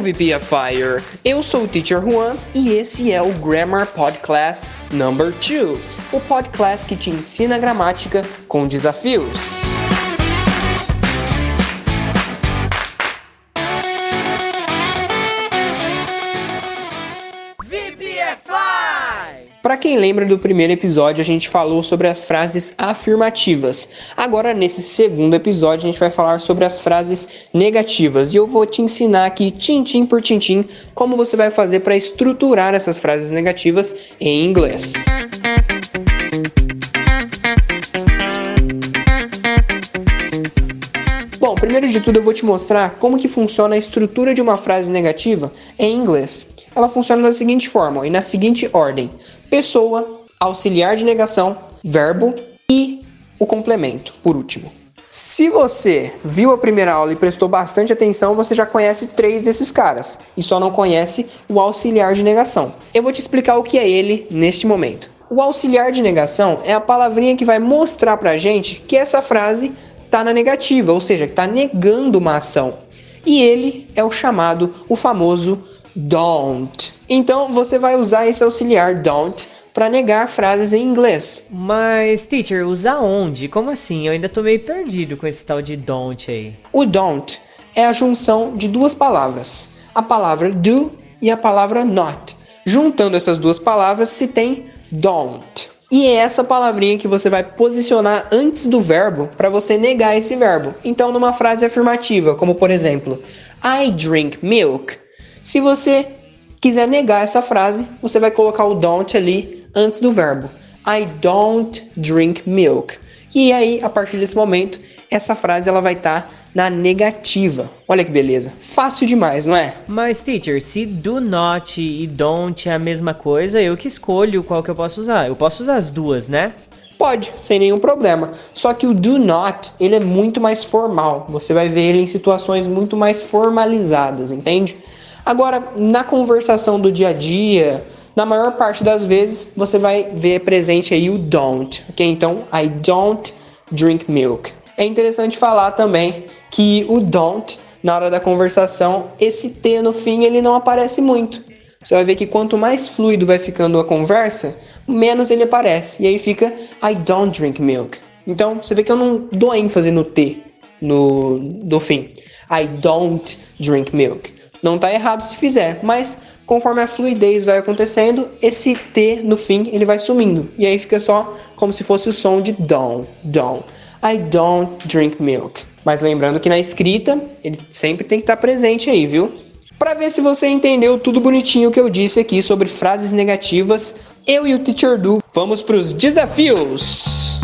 Hello VPFire! Eu sou o Teacher Juan e esse é o Grammar Podcast Number 2, o podcast que te ensina gramática com desafios. Para quem lembra do primeiro episódio, a gente falou sobre as frases afirmativas. Agora, nesse segundo episódio, a gente vai falar sobre as frases negativas. E eu vou te ensinar aqui, tintim por tintim, como você vai fazer para estruturar essas frases negativas em inglês. Bom, primeiro de tudo eu vou te mostrar como que funciona a estrutura de uma frase negativa em inglês. Ela funciona da seguinte forma e na seguinte ordem: pessoa, auxiliar de negação, verbo e o complemento, por último. Se você viu a primeira aula e prestou bastante atenção, você já conhece três desses caras e só não conhece o auxiliar de negação. Eu vou te explicar o que é ele neste momento. O auxiliar de negação é a palavrinha que vai mostrar pra gente que essa frase está na negativa, ou seja, está negando uma ação. E ele é o chamado, o famoso don't. Então você vai usar esse auxiliar don't para negar frases em inglês. Mas, teacher, usar onde? Como assim? Eu ainda tô meio perdido com esse tal de don't aí. O don't é a junção de duas palavras, a palavra do e a palavra not. Juntando essas duas palavras se tem don't. E é essa palavrinha que você vai posicionar antes do verbo para você negar esse verbo. Então, numa frase afirmativa, como por exemplo, I drink milk. Se você quiser negar essa frase, você vai colocar o don't ali antes do verbo. I don't drink milk. E aí, a partir desse momento, essa frase ela vai estar tá na negativa. Olha que beleza. Fácil demais, não é? Mas, teacher, se do not e don't é a mesma coisa, eu que escolho qual que eu posso usar. Eu posso usar as duas, né? Pode, sem nenhum problema. Só que o do not, ele é muito mais formal. Você vai ver ele em situações muito mais formalizadas, entende? Agora, na conversação do dia a dia, na maior parte das vezes, você vai ver presente aí o don't, ok? Então, I don't drink milk. É interessante falar também que o don't, na hora da conversação, esse T no fim, ele não aparece muito. Você vai ver que quanto mais fluido vai ficando a conversa, menos ele aparece. E aí fica I don't drink milk. Então, você vê que eu não dou ênfase no T no, no fim. I don't drink milk. Não está errado se fizer, mas conforme a fluidez vai acontecendo, esse T no fim ele vai sumindo. E aí fica só como se fosse o som de don't, don't. I don't drink milk. Mas lembrando que na escrita ele sempre tem que estar presente aí, viu? Para ver se você entendeu tudo bonitinho que eu disse aqui sobre frases negativas, eu e o Teacher Du vamos para os desafios.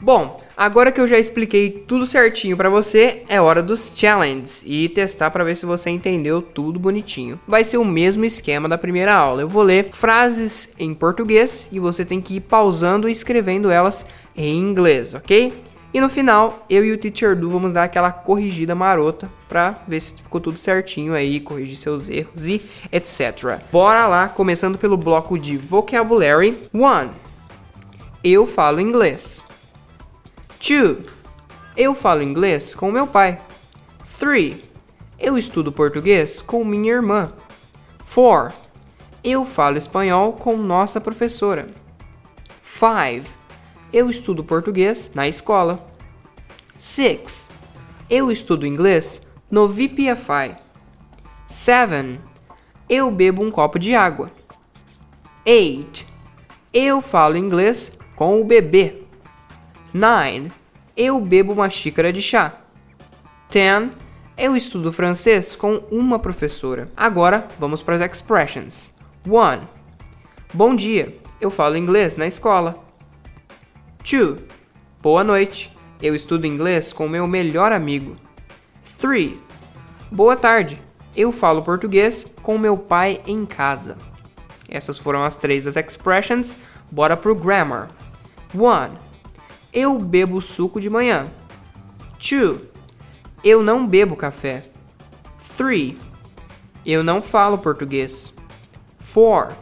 Bom, agora que eu já expliquei tudo certinho para você, é hora dos challenges e testar para ver se você entendeu tudo bonitinho. Vai ser o mesmo esquema da primeira aula. Eu vou ler frases em português e você tem que ir pausando e escrevendo elas em inglês, ok? E no final, eu e o Teacher Du vamos dar aquela corrigida marota para ver se ficou tudo certinho aí, corrigir seus erros e etc. Bora lá, começando pelo bloco de vocabulary. 1. Eu falo inglês. 2. Eu falo inglês com meu pai. 3. Eu estudo português com minha irmã. 4. Eu falo espanhol com nossa professora. 5. Eu estudo português na escola. 6. Eu estudo inglês no VPFI. 7. Eu bebo um copo de água. 8. Eu falo inglês com o bebê. 9. Eu bebo uma xícara de chá. 10. Eu estudo francês com uma professora. Agora vamos para as expressions. 1. Bom dia. Eu falo inglês na escola. 2. Boa noite. Eu estudo inglês com meu melhor amigo. 3. Boa tarde. Eu falo português com meu pai em casa. Essas foram as três das expressions. Bora pro grammar. 1. Eu bebo suco de manhã. 2. Eu não bebo café. 3. Eu não falo português. 4.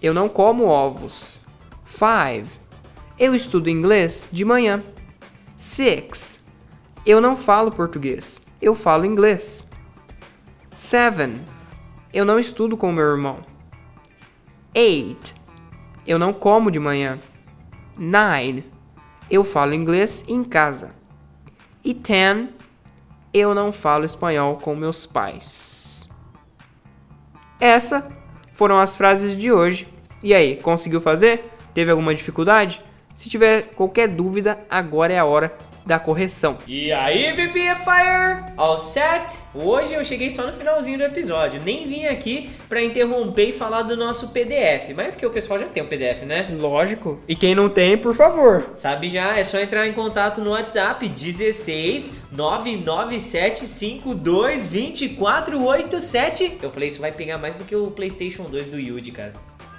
Eu não como ovos. 5. Eu estudo inglês de manhã. Six. Eu não falo português. Eu falo inglês. Seven. Eu não estudo com meu irmão. Eight. Eu não como de manhã. Nine. Eu falo inglês em casa. E ten. Eu não falo espanhol com meus pais. Essa foram as frases de hoje. E aí, conseguiu fazer? Teve alguma dificuldade? Se tiver qualquer dúvida, agora é a hora da correção. E aí, Fire, All set? Hoje eu cheguei só no finalzinho do episódio. Nem vim aqui para interromper e falar do nosso PDF. Mas é porque o pessoal já tem o um PDF, né? Lógico. E quem não tem, por favor. Sabe já, é só entrar em contato no WhatsApp 16 997 52 2487. Eu falei, isso vai pegar mais do que o PlayStation 2 do Yuji, cara.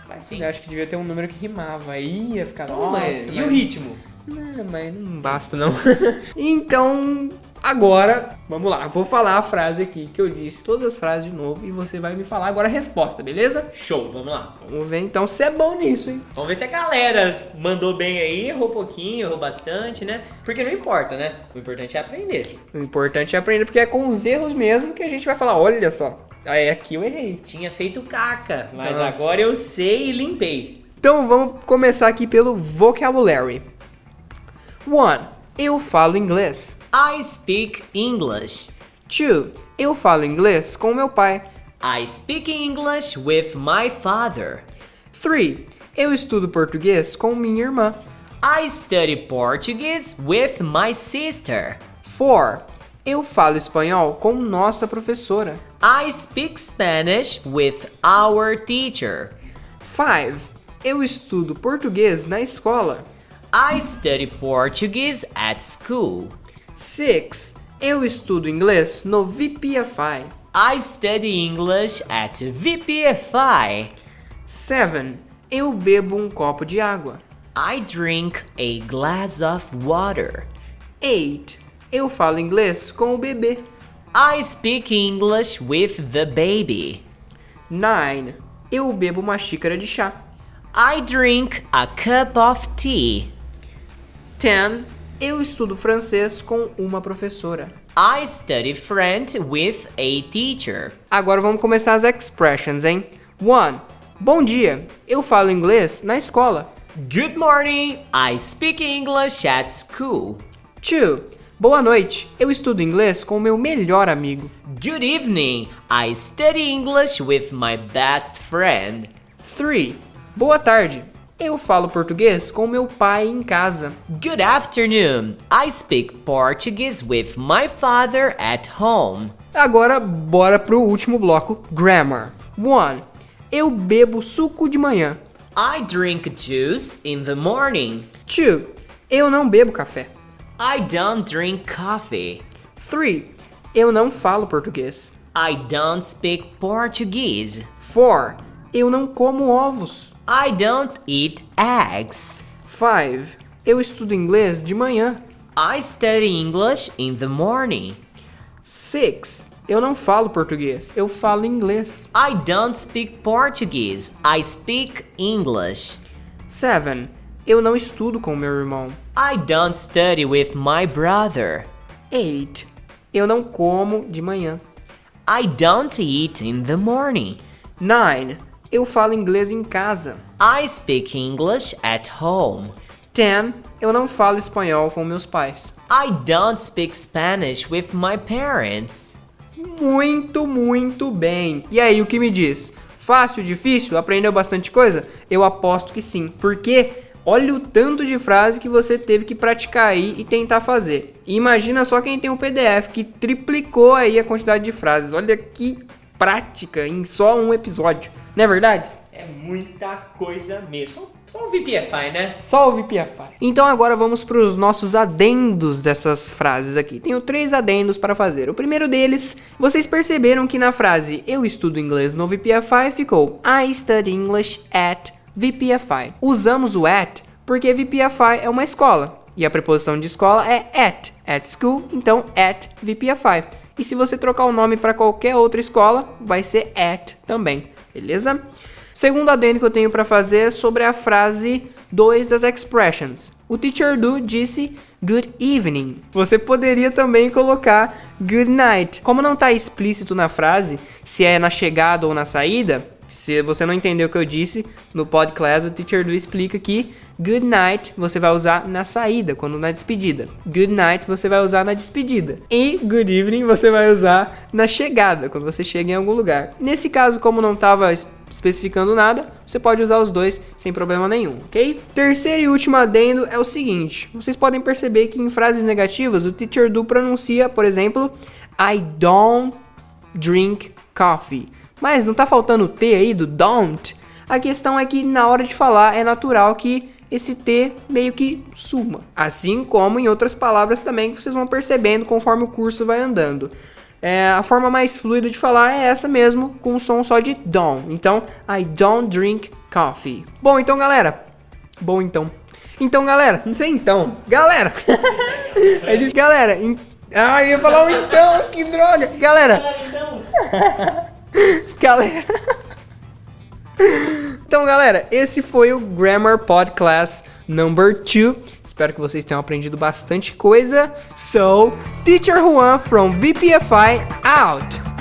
Vai sim. Eu acho que devia ter um número que rimava. Aí ia ficar. Pô, mas... E o ritmo? Não, mas não basta não. então, agora, vamos lá. Vou falar a frase aqui que eu disse, todas as frases de novo, e você vai me falar agora a resposta, beleza? Show, vamos lá. Vamos ver então se é bom nisso, hein? Vamos ver se a galera mandou bem aí, errou pouquinho, errou bastante, né? Porque não importa, né? O importante é aprender. O importante é aprender, porque é com os erros mesmo que a gente vai falar, olha só, aí aqui eu errei. Tinha feito caca, mas então, agora eu sei e limpei. Então vamos começar aqui pelo vocabulary. 1. Eu falo inglês. I speak English. 2. Eu falo inglês com meu pai. I speak English with my father. 3. Eu estudo português com minha irmã. I study Portuguese with my sister. 4. Eu falo espanhol com nossa professora. I speak Spanish with our teacher. 5. Eu estudo português na escola. I study Portuguese at school. 6. Eu estudo inglês no VPFI. I study English at VPFI. 7. Eu bebo um copo de água. I drink a glass of water. 8. Eu falo inglês com o bebê. I speak English with the baby. 9. Eu bebo uma xícara de chá. I drink a cup of tea. 10. Eu estudo francês com uma professora. I study French with a teacher. Agora vamos começar as expressions, hein? 1. Bom dia. Eu falo inglês na escola. Good morning. I speak English at school. 2. Boa noite. Eu estudo inglês com o meu melhor amigo. Good evening. I study English with my best friend. 3. Boa tarde. Eu falo português com meu pai em casa. Good afternoon. I speak Portuguese with my father at home. Agora bora pro último bloco, grammar. 1. Eu bebo suco de manhã. I drink juice in the morning. 2. Eu não bebo café. I don't drink coffee. 3. Eu não falo português. I don't speak Portuguese. 4. Eu não como ovos. I don't eat eggs. 5. Eu estudo inglês de manhã. I study English in the morning. 6. Eu não falo português, eu falo inglês. I don't speak Portuguese, I speak English. 7. Eu não estudo com meu irmão. I don't study with my brother. 8. Eu não como de manhã. I don't eat in the morning. 9. Eu falo inglês em casa. I speak English at home. 10. Eu não falo espanhol com meus pais. I don't speak Spanish with my parents. Muito, muito bem. E aí, o que me diz? Fácil, difícil? Aprendeu bastante coisa? Eu aposto que sim. Porque olha o tanto de frase que você teve que praticar aí e tentar fazer. E imagina só quem tem o um PDF que triplicou aí a quantidade de frases. Olha que prática em só um episódio. Não é verdade? É muita coisa mesmo. Só, só o VPFI, né? Só o VPFI. Então agora vamos para os nossos adendos dessas frases aqui. Tenho três adendos para fazer. O primeiro deles, vocês perceberam que na frase eu estudo inglês no VPFI ficou I study English at VPFI. Usamos o at porque VPFI é uma escola. E a preposição de escola é at, at school, então at VPFI. E se você trocar o nome para qualquer outra escola, vai ser at também beleza? Segundo adendo que eu tenho para fazer é sobre a frase 2 das expressions. O teacher do disse good evening. Você poderia também colocar good night. Como não está explícito na frase se é na chegada ou na saída, se você não entendeu o que eu disse, no podcast o teacher do explica que good night você vai usar na saída, quando na despedida. Good night você vai usar na despedida. E good evening você vai usar na chegada, quando você chega em algum lugar. Nesse caso, como não estava especificando nada, você pode usar os dois sem problema nenhum, ok? Terceiro e último adendo é o seguinte: vocês podem perceber que em frases negativas o teacher do pronuncia, por exemplo, I don't drink coffee. Mas não tá faltando o T aí do don't? A questão é que na hora de falar é natural que esse T meio que suma. Assim como em outras palavras também que vocês vão percebendo conforme o curso vai andando. É, a forma mais fluida de falar é essa mesmo, com o som só de don't. Então, I don't drink coffee. Bom, então, galera. Bom, então. Então, galera. Não sei então. Galera. é galera. In... Ah, eu ia falar um então. Que droga. Galera. Galera, então. galera. Esse foi o Grammar Podcast number 2. Espero que vocês tenham aprendido bastante coisa. So, Teacher Juan from VPFI out.